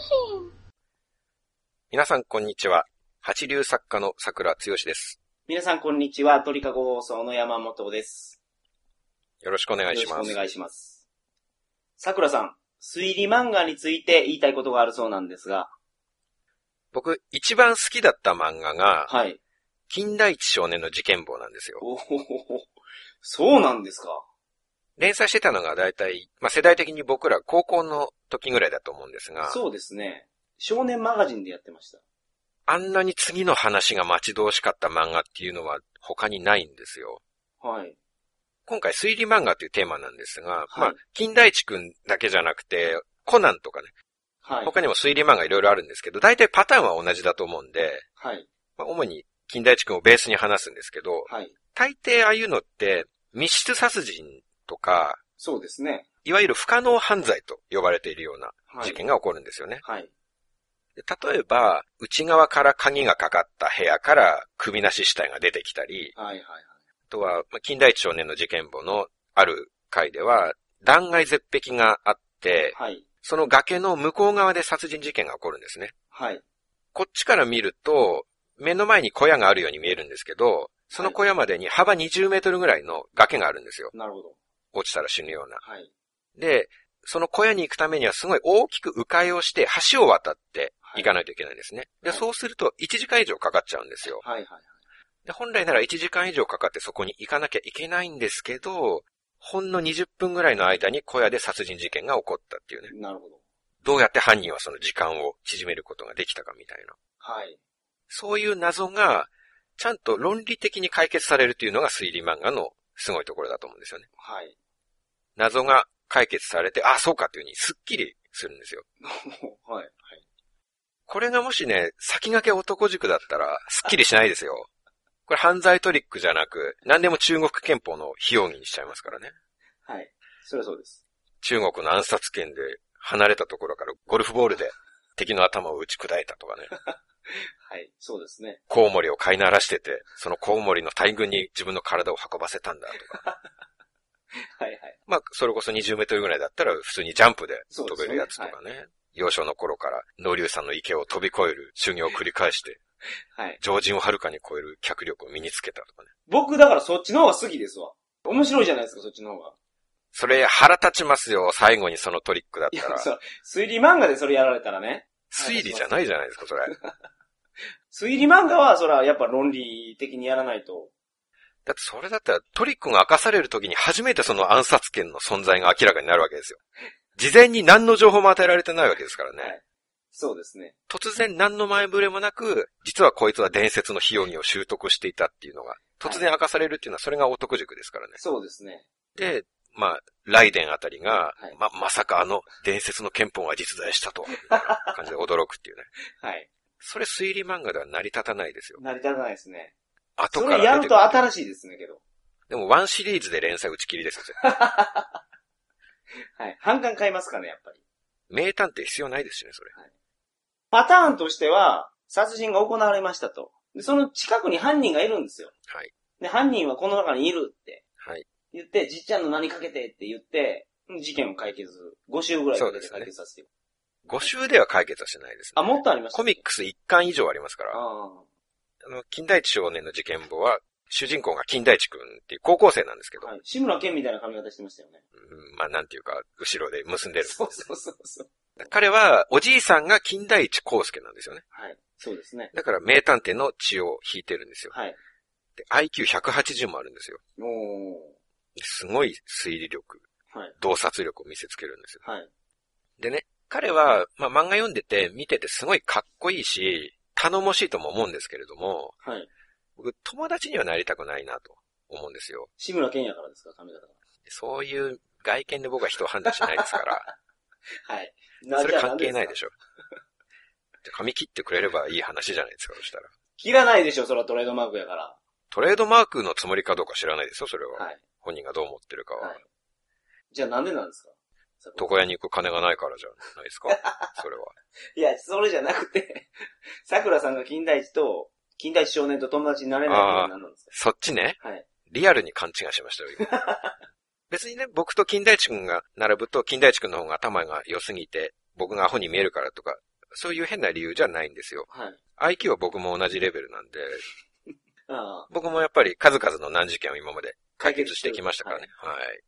信皆さんこんにちは。八流作家の桜つよしです。皆さんこんにちは、鳥かご放送の山本です。よろしくお願いします。よろしくお願いします。桜さん、推理漫画について言いたいことがあるそうなんですが、僕、一番好きだった漫画が、はい。近代一少年の事件簿なんですよ。おそうなんですか。連載してたのが大体、まあ、世代的に僕ら高校の時ぐらいだと思うんですが、そうですね。少年マガジンでやってました。あんなに次の話が待ち遠しかった漫画っていうのは他にないんですよ。はい。今回推理漫画というテーマなんですが、はいまあ、近代一くんだけじゃなくて、コナンとかね、はい。他にも推理漫画いろいろあるんですけど、大体パターンは同じだと思うんで、はい。まあ、主に近代一くんをベースに話すんですけど、はい。大抵ああいうのって密室殺人とか、そうですね。いわゆる不可能犯罪と呼ばれているようなはい。事件が起こるんですよね。はい。で例えば、内側から鍵がかかった部屋から首なし死体が出てきたり、はい。はい。あとは、まあ近代一少年の事件簿のある回では、断崖絶壁があって、はい。その崖の向こう側で殺人事件が起こるんですね。はい。こっちから見ると、目の前に小屋があるように見えるんですけど、その小屋までに幅20メートルぐらいの崖があるんですよ。なるほど。落ちたら死ぬような。はい。で、その小屋に行くためにはすごい大きく迂回をして橋を渡って行かないといけないんですね。で、はいそうすると1時間以上かかっちゃうんですよ。はい。はい。で、本来なら1時間以上かかってそこに行かなきゃいけないんですけど、ほんの20分ぐらいの間に小屋で殺人事件が起こったっていうね。なるほど。どうやって犯人はその時間を縮めることができたかみたいな。はい。そういう謎が、ちゃんと論理的に解決されるっていうのが推理漫画のすごいところだと思うんですよね。はい。謎が解決されて、あ、そうかっていうふうにスッキリするんですよ。はい。はい。これがもしね、先駆け男塾だったら、スッキリしないですよ。これ犯罪トリックじゃなく、何でも中国憲法の非容疑にしちゃいますからね。はい。それはそうです。中国の暗殺権で離れたところからゴルフボールで敵の頭を打ち砕いたとかね。はい。そうですね。コウモリを飼いならしてて、そのコウモリの大群に自分の体を運ばせたんだとか。はい。はい。まあ、それこそ20メートルぐらいだったら普通にジャンプで飛べるやつとかね。幼少の頃から農竜さんの池を飛び越える修行を繰り返して、はい。常人をはるかに超える脚力を身につけたとかね。僕、だからそっちの方が好きですわ。面白いじゃないですか、そっちの方が。それ腹立ちますよ、最後にそのトリックだったら。、そう、推理漫画でそれやられたらね。推理じゃないじゃないですか、それ。推理漫画は、それはやっぱ論理的にやらないと。だってそれだったらトリックが明かされる時に初めてその暗殺権の存在が明らかになるわけですよ。事前に何の情報も与えられてないわけですからね。はいそうですね。突然何の前触れもなく、実はこいつは伝説の非容疑を習得していたっていうのが、突然明かされるっていうのはそれが男塾ですからね。そうですね。で、まあ、ライデンあたりが、はいま、まさかあの伝説の憲法が実在したと 感じで驚くっていうね。はい。それ推理漫画では成り立たないですよ。成り立たないですね。後からそれやると。新しいですね、けど。でもワンシリーズで連載打ち切りですよ。はい。反感買いますかね、やっぱり。名探偵必要ないですしね、それ。パターンとしては、殺人が行われましたと。でその近くに犯人がいるんですよ。はい。で、犯人はこの中にいるってはい。言って、じっちゃんの何かけてって言って、事件を解決、5週ぐらいで解決させていく。5週では解決はしてないですね。あ、もっとありました、コミックス1巻以上ありますから。ああの、金田一少年の事件簿は、主人公が金田一くんっていう高校生なんですけど、あ。はい。志村けんみたいな髪型してましたよね。うんまあなんていうか、後ろで結んでる。そうそうそうそう。彼は、おじいさんが金田一耕介なんですよね。はい。そうですね。だから名探偵の血を引いてるんですよ。はい。で、IQ180 もあるんですよ。おー。すごい推理力、はい。洞察力を見せつけるんですよ。はい。でね、彼は、まあ漫画読んでて、見ててすごいかっこいいし、頼もしいとも思うんですけれども、はい。僕、友達にはなりたくないなと思うんですよ。志村けんやからですか、髪型が。そういう外見で僕は人を判断しないですから、はい。それ関係ないでょ。しょ。で髪切ってくれればいい話じゃないですか、そしたら。切らないでしょ、それはトレードマークやから。トレードマークのつもりかどうか知らないですよ、それは。はい。本人がどう思ってるかは。はい。じゃあなんでなんですか？床屋に行く金がないからじゃないですか？それは。いや、それじゃなくて、桜さんが金田一と、金田一少年と友達になれないのは何なんですそっちね？かはい。リアルに勘違いしましたよ、今 別にね、僕と金田一くんが並ぶと、金田一くんの方が頭が良すぎて、僕がアホに見えるからとか、そういう変な理由じゃないんですよ。はい。IQ は僕も同じレベルなんで。僕もやっぱり数々の難事件を今まで解決してきましたからね。はい。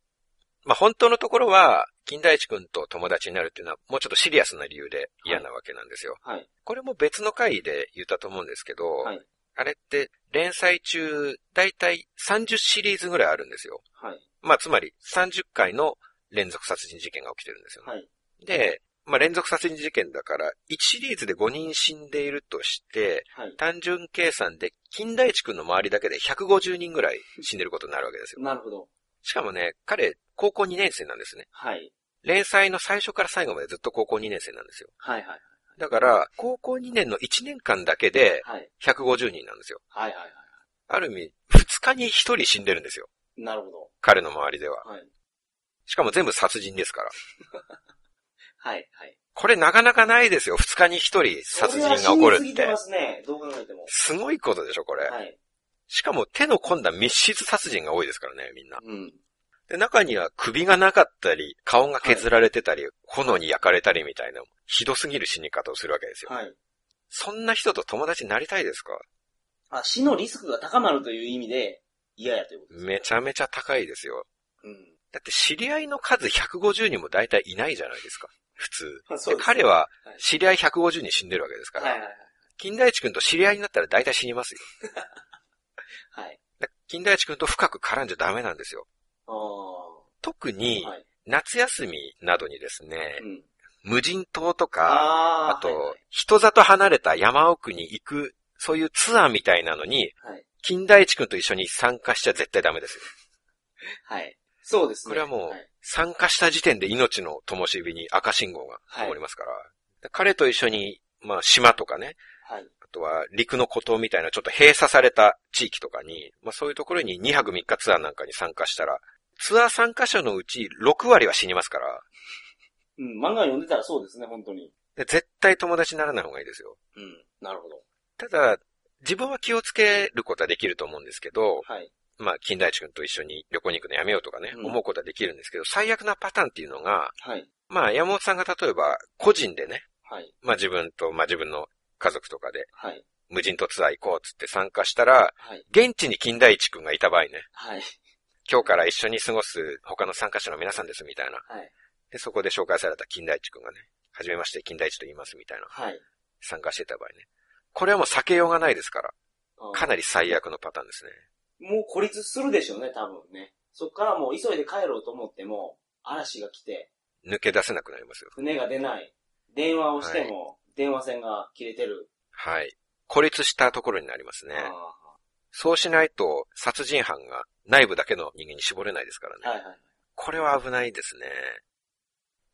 まあ本当のところは、金田一くんと友達になるっていうのはもうちょっとシリアスな理由で嫌なわけなんですよ。はい。これも別の回で言ったと思うんですけど、はい。あれって連載中、だいたい30シリーズぐらいあるんですよ。はい。まあつまり30回の連続殺人事件が起きてるんですよね。はい。で、まあ連続殺人事件だから、1シリーズで5人死んでいるとして、はい。単純計算で金田一くんの周りだけで150人ぐらい死んでることになるわけですよ。なるほど。しかもね、彼、高校2年生なんですね。はい。連載の最初から最後までずっと高校2年生なんですよ。はいはい。だから、高校2年の1年間だけではい。150人なんですよ。はいはいはある意味、2日に1人死んでるんですよ。い。なるほど。彼の周りでは。はい。しかも全部殺人ですから。はいはい。これなかなかないですよ。2日に1人殺人が起こるってすぎてま。すね。どう考えても。すごいことでしょ、これ。はい。しかも手の込んだ密室殺人が多いですからね、みんな。うん。で、中には首がなかったり、顔が削られてたり、炎に焼かれたりみたいな、ひどすぎる死に方をするわけですよ。はい。そんな人と友達になりたいですか？あ、死のリスクが高まるという意味で嫌やということですね。めちゃめちゃ高いですよ。うん。だって知り合いの数150人も大体いないじゃないですか。普通。そうですで彼ははい知り合い150人死んでるわけですから。はいはいはい。金田一くんと知り合いになったら大体死にますよ。はい。だ金田一くんと深く絡んじゃダメなんですよ。特にはい。夏休みなどにですね、うん。無人島とか、ああと、はいはい人里離れた山奥に行く、そういうツアーみたいなのに、はい。金田一くんと一緒に参加しちゃ絶対ダメですよ。はい。そうですね。これはもうはい、参加した時点で命の灯火に赤信号が灯りますから、彼と一緒に、まあ島とかね、はい。あとは陸の孤島みたいなちょっと閉鎖された地域とかに、まあそういうところに2泊3日ツアーなんかに参加したら、ツアー参加者のうち6割は死にますから、うん。漫画読んでたらそうですね、本当に。で絶対友達にならない方がいいですよ。うん。なるほど。ただ、自分は気をつけることはできると思うんですけど、はい。まあ、金田一くんと一緒に旅行に行くのやめようとかね、うん思うことはできるんですけど、最悪なパターンっていうのが、はい。まあ、山本さんが例えば、個人でね、はい。まあ自分と、まあ自分の家族とかで、はい。無人島ツアー行こうっつって参加したら、はい。現地に金田一くんがいた場合ね、はい。今日から一緒に過ごす他の参加者の皆さんですみたいな。はい。で、そこで紹介された金田一くんがね、はじめまして金田一と言いますみたいな。はい。参加してた場合ね。これはもう避けようがないですから、かなり最悪のパターンですね。もう孤立するでしょうね、多分ね。そっからもう急いで帰ろうと思っても、嵐が来て、抜け出せなくなりますよ。船が出ない。電話をしても、電話線が切れてる。はい。孤立したところになりますね。あそうしないと、殺人犯が内部だけの人間に絞れないですからね。ーはいはい。これは危ないですね。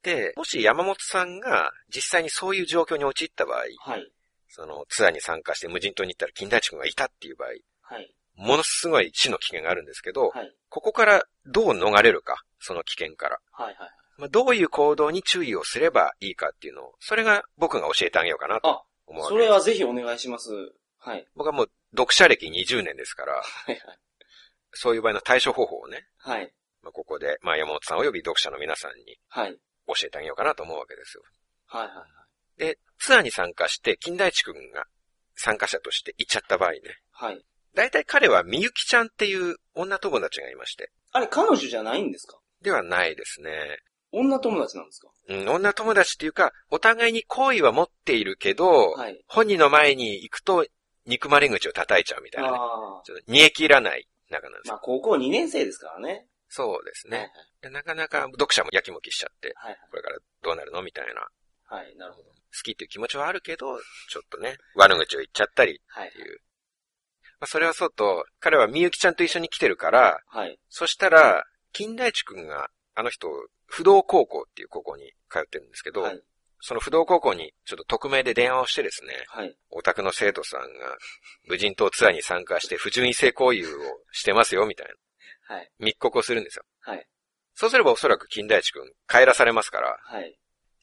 で、もし山本さんが実際にそういう状況に陥った場合、はい。そのツアーに参加して無人島に行ったら金田一君がいたっていう場合、はい。ものすごい死の危険があるんですけど、はい。ここからどう逃れるか、その危険から。はいはい。まあ、どういう行動に注意をすればいいかっていうのを、それが僕が教えてあげようかなとあ、思うわけです。それはぜひお願いします。はい。僕はもう読者歴20年ですから、はいはい。そういう場合の対処方法をね、はい。まあ、ここで、まあ、山本さん及び読者の皆さんにはい。教えてあげようかなと思うわけですよ。はいはい。で、ツアーに参加して、金田一くんが参加者として行っちゃった場合ね、はい。大体彼はみゆきちゃんっていう女友達がいまして、あれ、彼女じゃないんですか？ではないですね。女友達なんですか？うん、女友達っていうか、お互いに好意は持っているけど、はい。本人の前に行くと、憎まれ口を叩いちゃうみたいなね。ちょっと煮え切らない仲なんですよ。まあ、高校2年生ですからね。そうですはいね。でなかなか読者もやきもきしちゃって、はい。はいこれからどうなるのみたいな。はい。はい。なるほど。好きっていう気持ちはあるけど、ちょっとね、悪口を言っちゃったりはいって。いう。まあ、それはそうと、彼はみゆきちゃんと一緒に来てるから、はい。そしたら、金田一くんが、あの人、不動高校っていう高校に通ってるんですけど、はい。その不動高校にちょっと匿名で電話をしてですね、はい。お宅の生徒さんが無人島ツアーに参加して不純異性行為をしてますよ、みたいなはい。密告をするんですよ。はい。そうすればおそらく金田一くん帰らされますから、はい。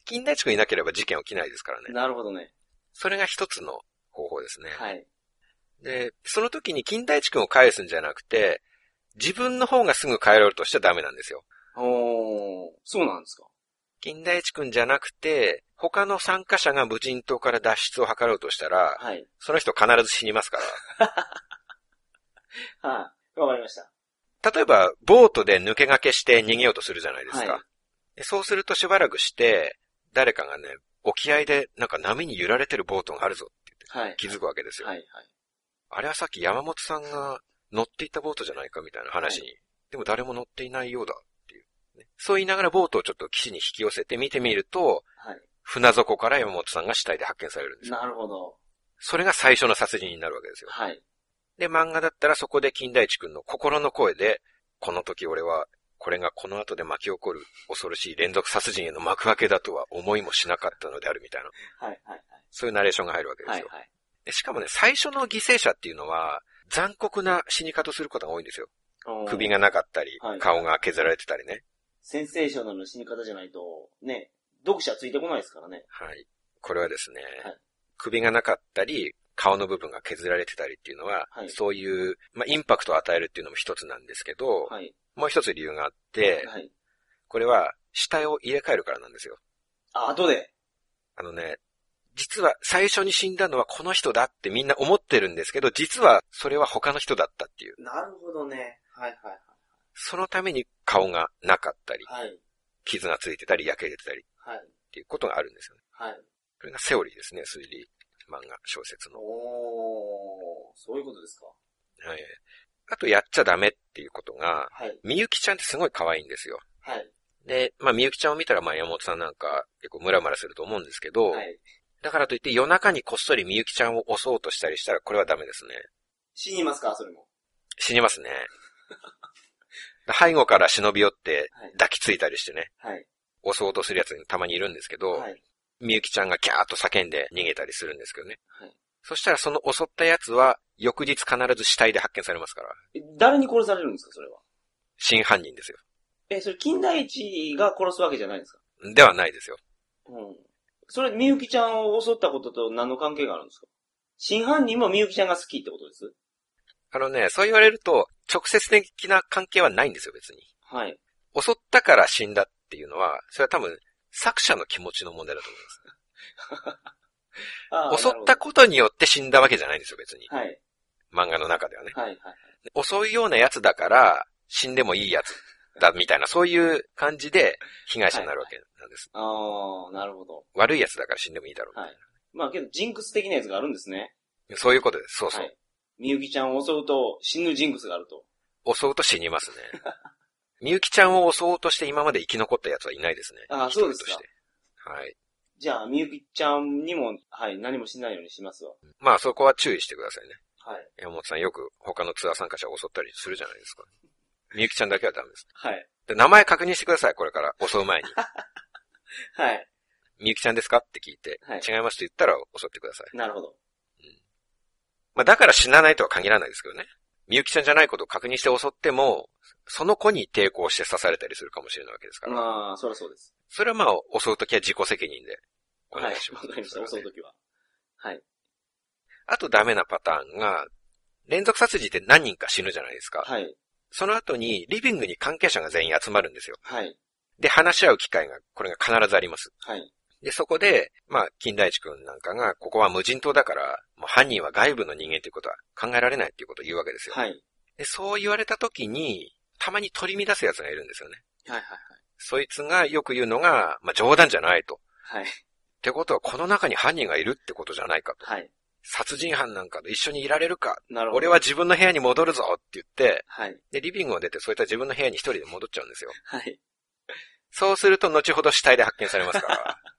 金田一くんいなければ事件起きないですからね。なるほどね。それが一つの方法ですね。はい。で、その時に金田一くんを返すんじゃなくて、自分の方がすぐ帰ろうとしちゃダメなんですよ。おー、そうなんですか金田一くんじゃなくて、他の参加者が無人島から脱出を図ろうとしたら、はい。その人必ず死にますから。はい。わかりました。例えば、ボートで抜け駆けして逃げようとするじゃないですか。はいでそうするとしばらくして、誰かがね、沖合でなんか波に揺られてるボートがあるぞってはい。気づくわけですよ。はい。はい。あれはさっき山本さんが乗っていたボートじゃないかみたいな話に。でも誰も乗っていないようだっていう、ね。そう言いながらボートをちょっと岸に引き寄せて見てみると、はい。船底から山本さんが死体で発見されるんですよ。なるほど。それが最初の殺人になるわけですよ。はい。で、漫画だったらそこで金田一くんの心の声で、この時俺は、これがこの後で巻き起こる恐ろしい連続殺人への幕開けだとは思いもしなかったのであるみたいな、はい。はい。そういうナレーションが入るわけですはい。よ。はい。でしかもね、最初の犠牲者っていうのは、残酷な死に方することが多いんですよ。首が。がなかったりはい、顔が削られてたりね。センセーショナルの死に方じゃないと、ね、読者ついてこないですからね。はい。これはですね、はい首がなかったり、顔の部分が削られてたりっていうのは、はいそういう、まあ、インパクトを与えるっていうのも一つなんですけど、はい。もう一つ理由があって、はい。これは死体を入れ替えるからなんですよ。あ、後で。あのね、実は最初に死んだのはこの人だってみんな思ってるんですけど、実はそれは他の人だったっていう。なるほどね。はいはいそのために顔がなかったり、はい。はい。傷がついてたり、焼けてたりはい。っていうことがあるんですよね。はい。これがセオリーですね、推理漫画小説の。おー、そういうことですか。はい。あとやっちゃダメっていうことが、はい。みゆきちゃんってすごい可愛いんですよ。はい。で、まあみゆきちゃんを見たらまあ山本さんなんか結構ムラムラすると思うんですけど、はい。だからといって夜中にこっそりみゆきちゃんを襲おうとしたりしたらこれはダメですね。死にますかそれも。死にますね。背後から忍び寄ってはい。抱きついたりしてね、はい。襲おうとするやつにたまにいるんですけど、はい。みゆきちゃんがキャーッと叫んで逃げたりするんですけどね。はい。そしたらその襲ったやつは翌日必ず死体で発見されますから、え誰に殺されるんですかそれは？真犯人ですよ。え、それ、金田一が殺すわけじゃないんですか？ではないですよ。うん。それ、みゆきちゃんを襲ったことと何の関係があるんですか？真犯人もみゆきちゃんが好きってことです？あのね、そう言われると直接的な関係はないんですよ、別に。はい。襲ったから死んだっていうのは、それは多分作者の気持ちの問題だと思いあます。襲ったことによって死んだわけじゃないんですよ、別に。とはい。漫画の中ではね。はい。はい。襲うようなやつだから、死んでもいいやつだ、みたいな、そういう感じで被害者になるわけなんです。ああ、なるほど。悪いやつだから死んでもいいだろう。はい。まあけど、ジンクス的なやつがあるんですね。そういうことです。そうそう。はい。みゆきちゃんを襲うと死ぬジンクスがあると。襲うと死にますね。みゆきちゃんを襲おうとして今まで生き残ったやつはいないですね。あそうですか。はい。じゃあ、みゆきちゃんにも、はい、何もしないようにしますわ。まあそこは注意してくださいね。はい。山本さんよく他のツアー参加者を襲ったりするじゃないですか。みゆきちゃんだけはダメです。はい。で名前確認してください、これから。襲う前に。はい。みゆきちゃんですかって聞いて、はい違いますと言ったら襲ってください。なるほど。まあだから死なないとは限らないですけどね。みゆきちゃんじゃないことを確認して襲っても、その子に抵抗して刺されたりするかもしれないわけですから。まあ、そりゃそうです。それはまあ、襲うときは自己責任でおはい。願いします。わかりました。襲うときは。はい。あとダメなパターンが、連続殺人って何人か死ぬじゃないですか。はい。その後に、リビングに関係者が全員集まるんですよ。はい。で、話し合う機会が、これが必ずあります。はい。で、そこで、まあ、金田一くんなんかが、ここは無人島だから、もう犯人は外部の人間ということは考えられないっていうことを言うわけですよ。はい。で、そう言われた時に、たまに取り乱す奴がいるんですよね。はい。はい。そいつがよく言うのが、まあ、冗談じゃないと。はい。ってことは、この中に犯人がいるってことじゃないかと。はい。殺人犯なんかと一緒にいられるか。なるほど。俺は自分の部屋に戻るぞって言って、はい。で、リビングを出て、そういった自分の部屋に一人で戻っちゃうんですよ。はい。そうすると、後ほど死体で発見されますから。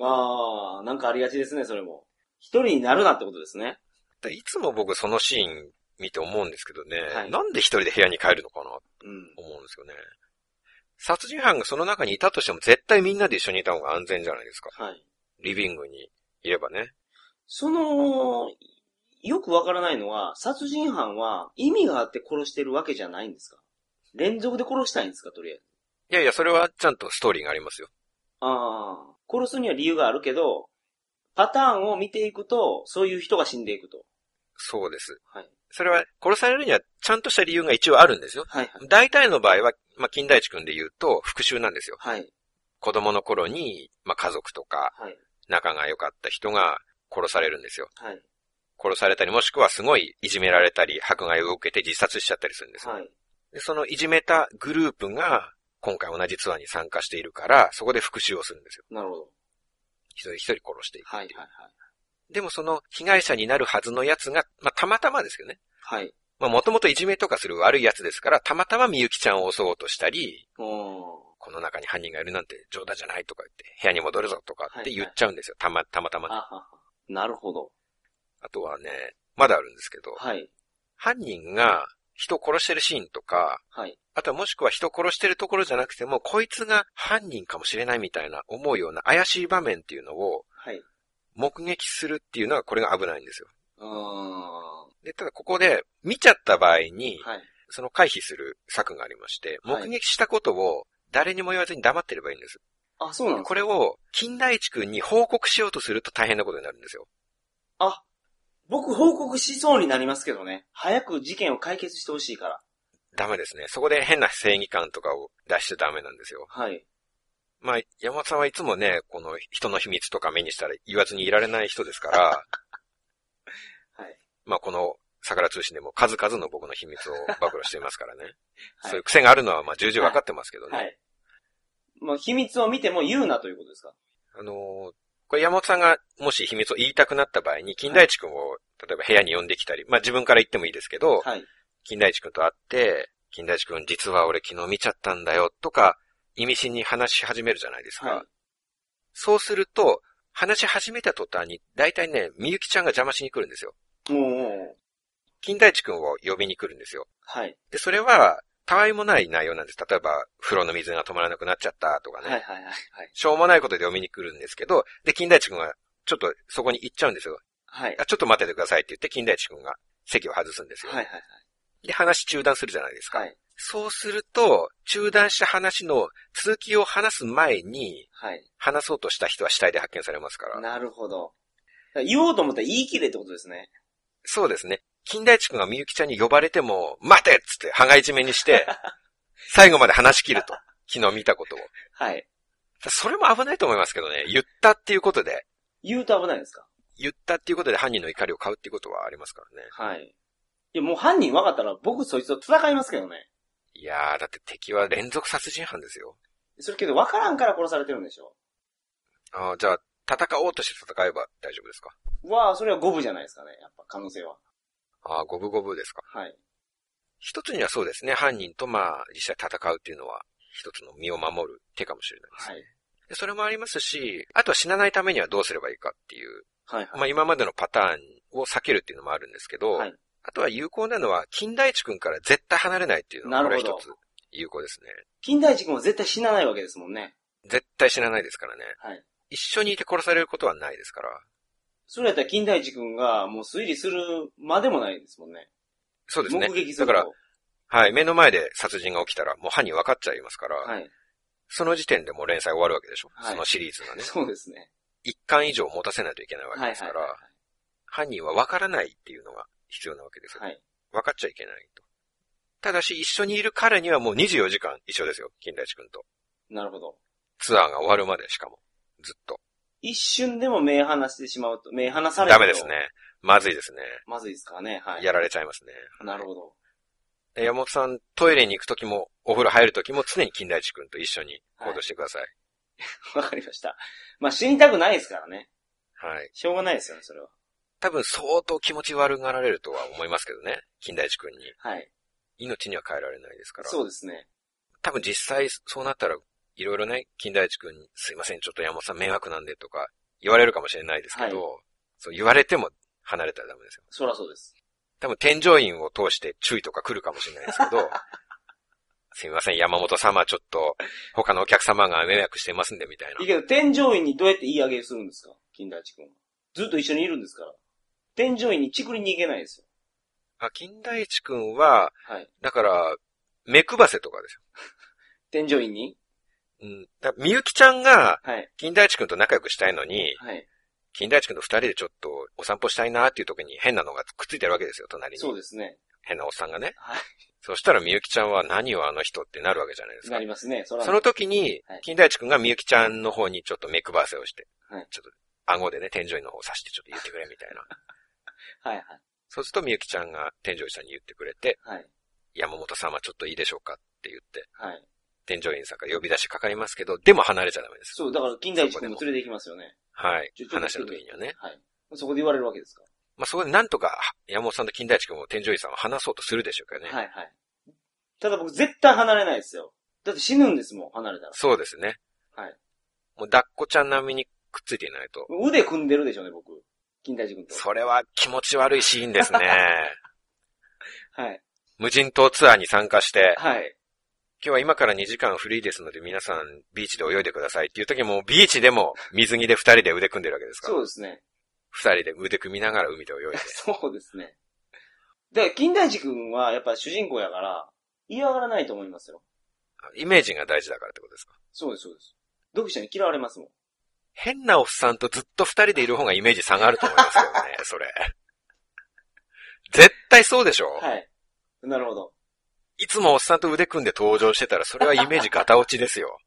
ああ、なんかありがちですね、それも。一人になるなってことですね。でいつも僕そのシーン見て思うんですけどね、はいなんで一人で部屋に帰るのかな。思うんですよね。殺人犯がその中にいたとしても絶対みんなで一緒にいた方が安全じゃないですか。はい。リビングにいればね。その、よくわからないのは、殺人犯は意味があって殺してるわけじゃないんですか？連続で殺したいんですかとりあえず。いやいや、それはちゃんとストーリーがありますよ。ああ、殺すには理由があるけど、パターンを見ていくと、そういう人が死んでいくと。そうです。はい。それは殺されるにはちゃんとした理由が一応あるんですよ。はいはい。大体の場合は、まあ、金田一君で言うと復讐なんですよ。はい。子供の頃に、まあ、家族とか、はい。仲が良かった人が殺されるんですよ。はい。殺されたり、もしくはすごいいじめられたり、迫害を受けて自殺しちゃったりするんですよ。はい。でそのいじめたグループが、今回同じツアーに参加しているから、そこで復讐をするんですよ。なるほど。一人一人殺していくはい。はい。はい。でもその被害者になるはずのやつが、まあ、たまたまですけどね。はい。まあ、もともといじめとかする悪いやつですから、たまたまみゆきちゃんを襲おうとしたり。この中に犯人がいるなんて冗談じゃないとか言って、部屋に戻るぞとかって言っちゃうんですよ。たま、たまたまね。なるほど。あとはね、まだあるんですけど、はい。犯人が人を殺してるシーンとか、はい。あとはもしくは人を殺してるところじゃなくても、こいつが犯人かもしれないみたいな思うような怪しい場面っていうのをはい。目撃するっていうのはこれが危ないんですよ。うーん。で、ただここで見ちゃった場合に、はい。その回避する策がありまして、はい目撃したことを誰にも言わずに黙ってればいいんです。あ、そうなんですか？これを金田一君に報告しようとすると大変なことになるんですよ。あ、僕報告しそうになりますけどね。早く事件を解決してほしいから。ダメですね。そこで変な正義感とかを出してダメなんですよ。はい。まあ、山本さんはいつもね、この人の秘密とか目にしたら言わずにいられない人ですから、はい。まあこの桜通信でも数々の僕の秘密を 暴露していますからね。はいそういう癖があるのはまあ重々わかってますけどね。はい。まあ、秘密を見ても言うなということですか？あのーこれ山本さんがもし秘密を言いたくなった場合に、金田一君を例えば部屋に呼んできたり、まあ自分から言ってもいいですけど、はい。金田一君と会って、金田一君実は俺昨日見ちゃったんだよとか、意味深に話し始めるじゃないですか。はい。そうすると、話し始めた途端に、大体ね、みゆきちゃんが邪魔しに来るんですよ。金田一君を呼びに来るんですよ。はい。で、それは、たわいもない内容なんです。例えば、風呂の水が止まらなくなっちゃったとかね。はいはいはいはい。しょうもないことで呼びに来るんですけど、で、金田一君が、ちょっとそこに行っちゃうんですよ。はい。あちょっと待っててくださいって言って、金田一君が席を外すんですよ。はいはいで、話中断するじゃないですか。はい。はい。そうすると、中断した話の続きを話す前に、はい。話そうとした人は死体で発見されますから。なるほど。言おうと思ったら言い切れってことですね。そうですね。金田一君がみゆきちゃんに呼ばれても、待てっつって、羽がいじめにして、最後まで話し切ると。昨日見たことを。はい。それも危ないと思いますけどね。言ったっていうことで、言うと危ないですか？言ったっていうことで犯人の怒りを買うっていうことはありますからね。はい。いや、もう犯人分かったら僕そいつと戦いますけどね。いやー、だって敵は連続殺人犯ですよ。それけど分からんから殺されてるんでしょあーじゃあ、戦おうとして戦えば大丈夫ですか？わあ、それは五分じゃないですかね。やっぱ可能性は。ああ、五分五分ですか。はい。一つにはそうですね。犯人とまあ、実際戦うっていうのは、一つの身を守る手かもしれないですね。はい。でそれもありますし、あとは死なないためにはどうすればいいかっていう、はい。はい。まあ今までのパターンを避けるっていうのもあるんですけど、はいあとは有効なのは、金田一君から絶対離れないっていうのが、これは一つ有効ですね。金田一君は絶対死なないわけですもんね。絶対死なないですからね。はい。一緒にいて殺されることはないですから。それやったら金田一君がもう推理するまでもないですもんね。そうですね目撃。すると。だから、はい、目の前で殺人が起きたら、もう犯人分かっちゃいますから、はい。その時点でもう連載終わるわけでしょ。はいそのシリーズがね。そうですね。一巻以上持たせないといけないわけはいですから、はいは犯人は分からないっていうのが必要なわけですよ。い。はい。分かっちゃいけないと。ただし、一緒にいる彼にはもう24時間一緒ですよ。金田一君と。なるほど。ツアーが終わるまでしかも。ずっと。一瞬でも目離してしまうと、目離されるとダメです。ね。まずいですね。まずいですからね。はい。やられちゃいますね。なるほど。で山本さん、トイレに行くときも、お風呂入るときも常に金田一君と一緒に行動してください。わかりました。まあ死にたくないですからね。はい。しょうがないですよね、それは。多分相当気持ち悪がられるとは思いますけどね。金田一君に。はい。命には変えられないですから。そうですね。多分実際そうなったら、いろいろね、金田一君に、すいません、ちょっと山本さん迷惑なんでとか言われるかもしれないですけど、そう言われても離れたらダメですよ。そらそうです。多分添乗員を通して注意とか来るかもしれないですけど、すいません、山本様ちょっと他のお客様が迷惑してますんでみたいな。いいけど、添乗員にどうやって言い上げするんですか？金田一君は。ずっと一緒にいるんですから。添乗員にチクりに行けないですよ。あ金田一君は、はい。だから、目配せとかです添乗員に？よ。うん。だみゆきちゃんが、はい。金田一君と仲良くしたいのに、はい。金田一君と二人でちょっとお散歩したいなっていう時に変なのがくっついてるわけですよ、隣に。そうですね。変なおっさんがね。はい。そしたらみゆきちゃんは何をあの人ってなるわけじゃないですかな。りますね。そらその時にはい、金田一くんがみゆきちゃんの方にちょっと目配せをして、はいちょっと顎でね、天井医の方を指してちょっと言ってくれみたいな。はいはい。そうするとみゆきちゃんが天井医さんに言ってくれて、はい。山本様ちょっといいでしょうかって言って、はい。天井院さんから呼び出しかかりますけど、でも離れちゃダメです。そう、だから金田一君も連れて行きますよね。はい話の時にはね。はい。そこで言われるわけですか？まあそこでなんとか山本さんと金田一君を天井院さんは話そうとするでしょうけどね。はいはい。ただ僕絶対離れないですよ。だって死ぬんですもん、離れたら。そうですね。はい。もう抱っこちゃん並みにくっついていないと。腕組んでるでしょうね、僕。金田一君と。それは気持ち悪いシーンですね。はい。無人島ツアーに参加して、はい。今日は今から2時間フリーですので皆さんビーチで泳いでくださいっていう時もビーチでも水着で二人で腕組んでるわけですから。そうですね。二人で腕組みながら海で泳いで。そうですね。だから、金田一君はやっぱ主人公やから、嫌がらないと思いますよ。イメージが大事だからってことですか？そうです、そうです。読者に嫌われますもん。変なおっさんとずっと二人でいる方がイメージ差があると思いますけどね、それ。絶対そうでしょ、はい。なるほど。いつもおっさんと腕組んで登場してたら、それはイメージガタ落ちですよ。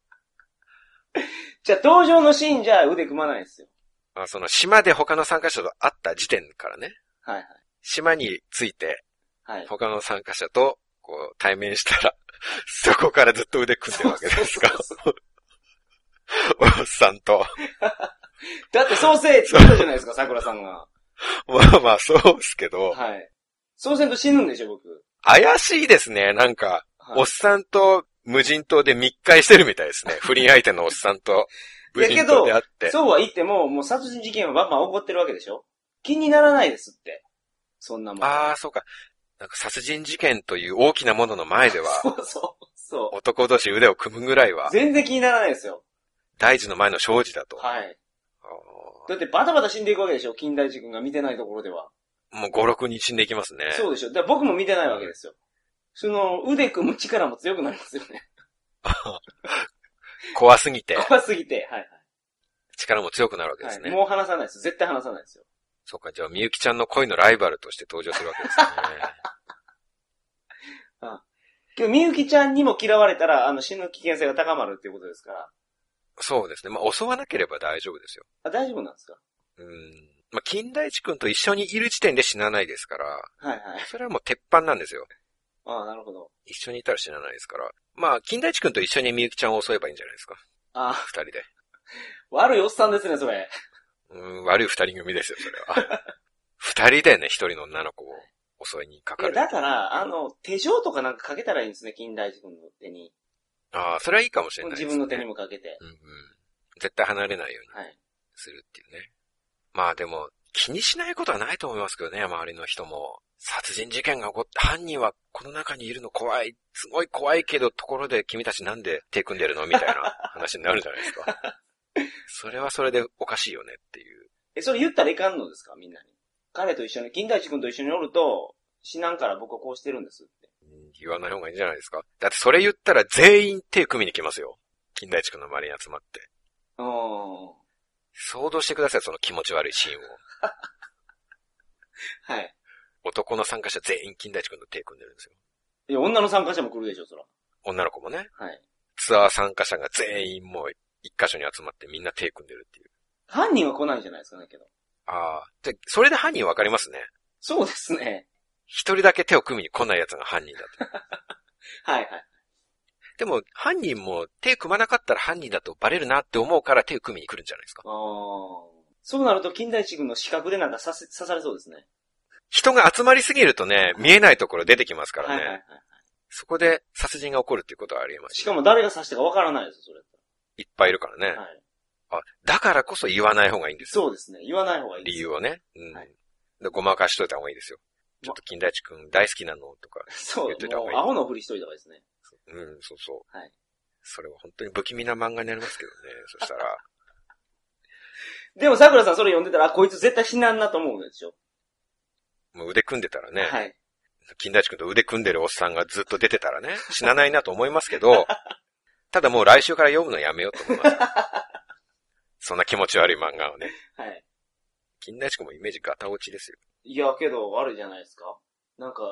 じゃあ、登場のシーンじゃ腕組まないですよ。あその島で他の参加者と会った時点からね、はいはい。島に着いてはい。他の参加者とこう対面したら、そこからずっと腕組んでるわけですか？そうそうおっさんと。だってそうせえって言ったじゃないですか、桜さんが。まあまあそうですけど、はい。そうせんと死ぬんでしょ、僕。怪しいですね。なんか、はいおっさんと無人島で密会してるみたいですね。不倫相手のおっさんと無人島で会って。そうは言っても、もう殺人事件はバンバン起こってるわけでしょ気にならないですって。そんなもん。ああ、そうか。なんか殺人事件という大きなものの前では、そうそう。そ男同士腕を組むぐらいはう。、全然気にならないですよ。大事の前の生じだと。はい。あだってバタバタ死んでいくわけでしょ？金田一君が見てないところでは。ーもう5、6人死んでいきますね。そうでしょ？だ僕も見てないわけですよ。その、腕組む力も強くなりますよね。怖すぎて、怖すぎて。はい力も強くなるわけではい。すね。もう離さないです。絶対離さないですよ。そうか、じゃあ、みゆきちゃんの恋のライバルとして登場するわけですね。け ど、みゆきちゃんにも嫌われたら、あの、死ぬ危険性が高まるっていうことですから。そうですね。まあ、襲わなければ大丈夫ですよ。あ、大丈夫なんですか？うん。まあ、金田一くんと一緒にいる時点で死なないですから、はいはい。それはもう鉄板なんですよ。ああ、なるほど。一緒にいたら死なないですから。まあ、金田一くんと一緒にみゆきちゃんを襲えばいいんじゃないですか。ああ、二人で。悪いおっさんですね、それ。うん、悪い二人組ですよ、それは。二人でね、一人の女の子を襲いにかかる。だから、あの、手錠とかなんかかけたらいいんですね、金田一君の手に。ああ、それはいいかもしれないです、ね。自分の手にもかけて。うんうん。絶対離れないようにはい。するっていうね。まあでも、気にしないことはないと思いますけどね、周りの人も。殺人事件が起こって、犯人はこの中にいるの怖い、すごい怖いけど、ところで君たちなんで手組んでるのみたいな 話になるじゃないですか。それはそれでおかしいよねっていう。え、それ言ったらいかんのですか？みんなに。彼と一緒に、金田一君と一緒におると、死なんから僕はこうしてるんですって。うん言わない方がいいんじゃないですか。だってそれ言ったら全員手組みに来ますよ。金田一君の周りに集まって。うーん。想像してください、その気持ち悪いシーンを。はい。男の参加者全員金田一君と手組んでるんですよ。いや、女の参加者も来るでしょ、そら。女の子もね。はい。ツアー参加者が全員もう一箇所に集まってみんな手組んでるっていう。犯人は来ないんじゃないですかね、けど。ああ。で、それで犯人わかりますね。そうですね。一人だけ手を組みに来ない奴が犯人だと。はいはい。でも、犯人も手組まなかったら犯人だとバレるなって思うから手を組みに来るんじゃないですか。あーそうなると、金田一君の視覚でなんか刺せ刺されそうですね。人が集まりすぎるとね、見えないところ出てきますからね。はいはいはい。そこで殺人が起こるっていうことはありえます。しかも誰が刺したかわからないですよ、それいっぱいいるからね。はい。あ、だからこそ言わない方がいいんですよ。そうですね。言わない方がいいです。理由をね。うん。はいでごまかしといた方がいいですよ。ちょっと金田一くん大好きなのとか。そう言っといた方がいいアホのふりしといた方がいいですね。うん、そうそう。はい。それは本当に不気味な漫画になりますけどね。そしたら。でも桜さんそれ読んでたら、あ、こいつ絶対死なんなと思うんでしょ。もう腕組んでたらね。はい。金田一くんと腕組んでるおっさんがずっと出てたらね、死なないなと思いますけど、ただもう来週から読むのやめようと思います。そんな気持ち悪い漫画をね。はい。金田一くんもイメージガタ落ちですよ。いや、けど、悪いじゃないですか。なんか、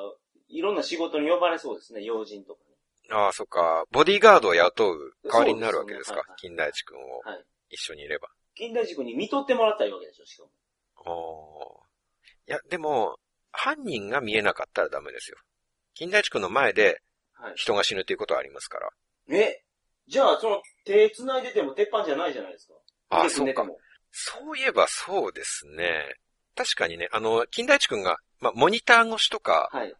いろんな仕事に呼ばれそうですね、要人とかね。ああ、そっか。ボディーガードを雇う代わりになるわけですか？そうですね金田一くんをはい。一緒にいれば。金田塾に見とってもらったらいいわけでしょ、しかも。おーいや、でも、犯人が見えなかったらダメですよ。金田一くんの前ではい。人が死ぬっていうことはありますから。え？じゃあ、その、手繋いでても鉄板じゃないじゃないですか。ああ、腕そうか。もそういえばそうですね。確かにね、あの、金田一くんが、まあ、モニター越しとか、はい。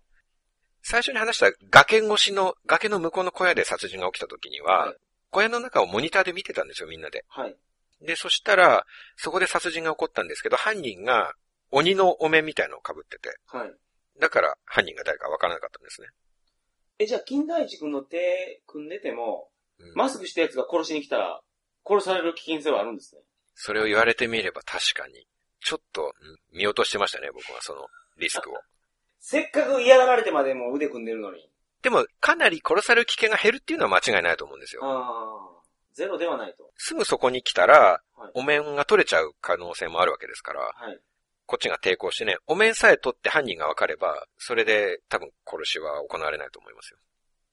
最初に話した崖越しの、崖の向こうの小屋で殺人が起きた時には、はい小屋の中をモニターで見てたんですよ、みんなで。はい。で、そしたら、そこで殺人が起こったんですけど、犯人が鬼のお面みたいのを被ってて、はい。だから犯人が誰かわからなかったんですね。え、じゃあ、金田一君の手組んでても、うんマスクしたやつが殺しに来たら、殺される危険性はあるんですね。それを言われてみれば確かに、ちょっと、うん見落としてましたね、僕はそのリスクを。せっかく嫌がられてまでも腕組んでるのに。でも、かなり殺される危険が減るっていうのは間違いないと思うんですよ。ああ。ゼロではないと。すぐそこに来たら、はい。お面が取れちゃう可能性もあるわけですから、はい。こっちが抵抗してね、お面さえ取って犯人が分かれば、それで多分殺しは行われないと思いますよ。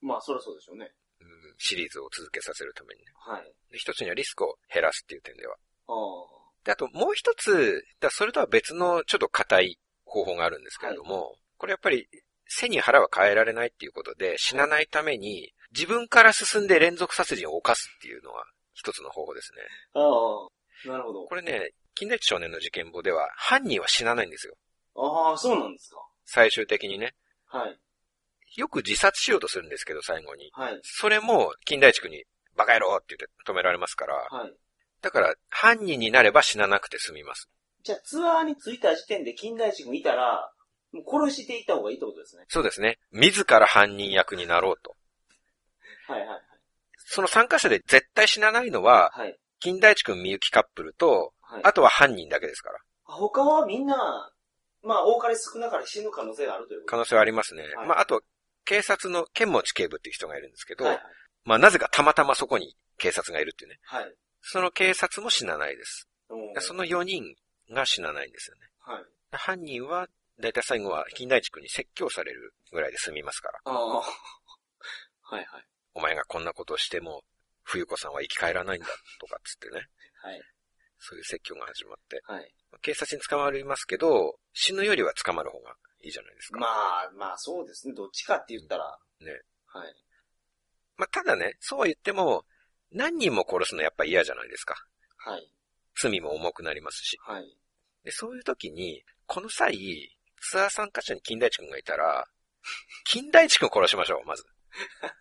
まあ、そりゃそうでしょうね。うん、シリーズを続けさせるためにね。はい。で一つにはリスクを減らすっていう点では。ああ。で、あともう一つ、だそれとは別のちょっと硬い方法があるんですけれども、これやっぱり背に腹は変えられないっていうことで死なないために自分から進んで連続殺人を犯すっていうのが一つの方法ですね。ああ。なるほど。これね、金田一少年の事件簿では犯人は死なないんですよ。ああ、そうなんですか。最終的にね。はい。よく自殺しようとするんですけど、最後に。はい。それも金田一君にバカ野郎って言って止められますから。はい。だから犯人になれば死ななくて済みます。じゃあ、ツアーに着いた時点で金田一君いたら、もう殺していった方がいいってことですね。そうですね。自ら犯人役になろうと。はいはいその参加者で絶対死なないのは、はい。はい。金田一君みゆきカップルと、はい。あとは犯人だけですから。他はみんな、まあ、多かれ少なかれ死ぬ可能性があるということ可能性はありますね。はいまあ、あと、警察の剣持警部っていう人がいるんですけど、はいはい。まあ、なぜかたまたまそこに警察がいるっていうね。はい。その警察も死なないです。うんその4人が死なないんですよね。はい。犯人は、だいたい最後は金田一君に説教されるぐらいで済みますから。はいはい。お前がこんなことをしても、冬子さんは生き返らないんだ、とかっつってね。はい。そういう説教が始まって。はい。警察に捕まりますけど、死ぬよりは捕まる方がいいじゃないですか。まあ、まあそうですね。どっちかって言ったら。ね。はい。まあ、ただね、そうは言っても、何人も殺すのやっぱ嫌じゃないですか。はい。罪も重くなりますし。はい。で、そういう時に、この際、ツアー参加者に金田一君がいたら、金田一君殺しましょう、まず。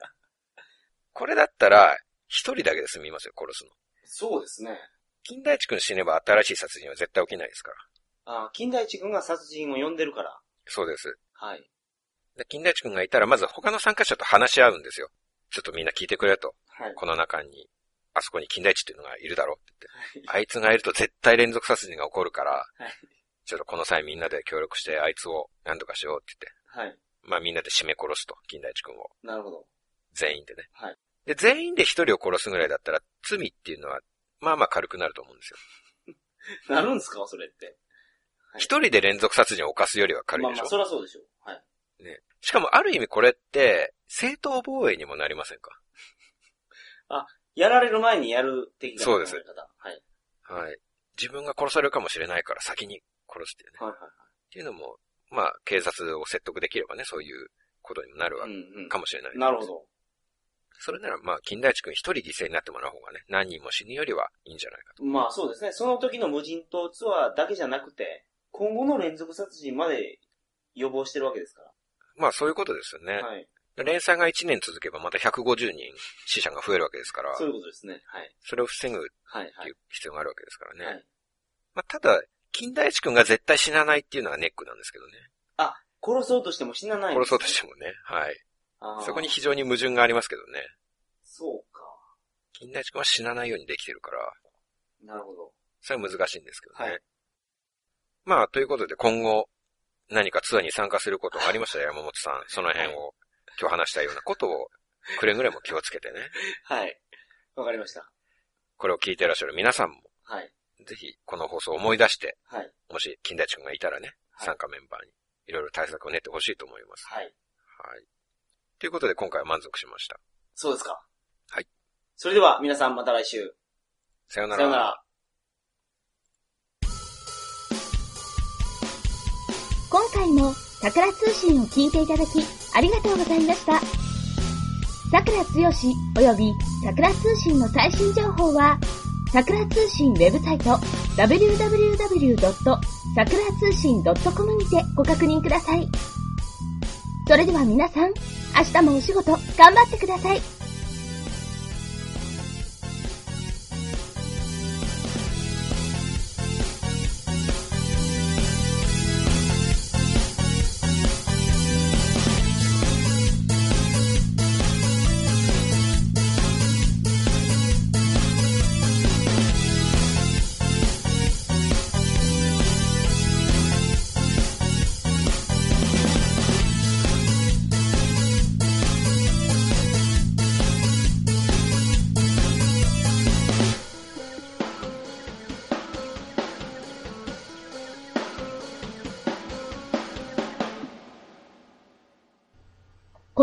これだったら、一人だけで済みますよ、殺すの。そうですね。金田一君死ねば新しい殺人は絶対起きないですから。ああ、金田一君が殺人を呼んでるから。そうです。はい。で金田一君がいたら、まず他の参加者と話し合うんですよ。ちょっとみんな聞いてくれと。はい。この中に、あそこに金田一っていうのがいるだろうって言って。あいつがいると絶対連続殺人が起こるから、はい。ちょっとこの際みんなで協力してあいつを何とかしようって言って。はい。まあみんなで締め殺すと、金田一君を。なるほど。全員でね。はい。で、全員で一人を殺すぐらいだったら、罪っていうのは、まあまあ軽くなると思うんですよ。なるんですか？それって。はい一人で連続殺人を犯すよりは軽いでしょ、まあまあ、そりゃそうでしょう。はい。ね。しかもある意味これって、正当防衛にもなりませんか？やられる前にやる的なそうですはい。はい。自分が殺されるかもしれないから先に殺すっていうね。はいはいはい。っていうのも、まあ、警察を説得できればね、そういうことにもなるわうんうん。かもしれない。なるほ。ど。それなら、まあ、金田一君一人犠牲になってもらう方がね、何人も死ぬよりはいいんじゃないかと。まあそうですね。その時の無人島ツアーだけじゃなくて、今後の連続殺人まで予防してるわけですかまあ、そういうことですよね。ら。はい。連載が1年続けばまた150人死者が増えるわけですから、そういうことですね。はい。それを防ぐっはいはいていう。必要があるわけですからね。はい。まあ、ただ、金田一君が絶対死なないっていうのがネックなんですけどね。あ、殺そうとしても死なないね殺そうとしてもね。はい。そこに非常に矛盾がありますけどね。そうか。金田一君は死なないようにできてるから、なるほど。それは難しいんですけどね。はいまあ、ということで今後、何かツアーに参加することがありました？ら山本さん、その辺を今日話したようなことを、くれぐれも気をつけてね。はい。わかりました。これを聞いていらっしゃる皆さんも、はい。ぜひこの放送を思い出して、はい。もし金田一君がいたらね、はい参加メンバーにいろいろ対策を練ってほしいと思います。はい。はい。ということで今回は満足しました。そうですか。はい。それでは皆さんまた来週。さようなさようなら。回も桜通信を聞いていただきありがとうございました。桜つよし及び桜通信の最新情報は、桜通信ウェブサイト www. 通信 .com にてご確認ください。それでは皆さん、明日もお仕事頑張ってください。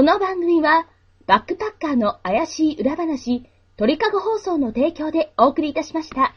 この番組は、バックパッカーの怪しい裏話、鳥かご放送の提供でお送りいたしました。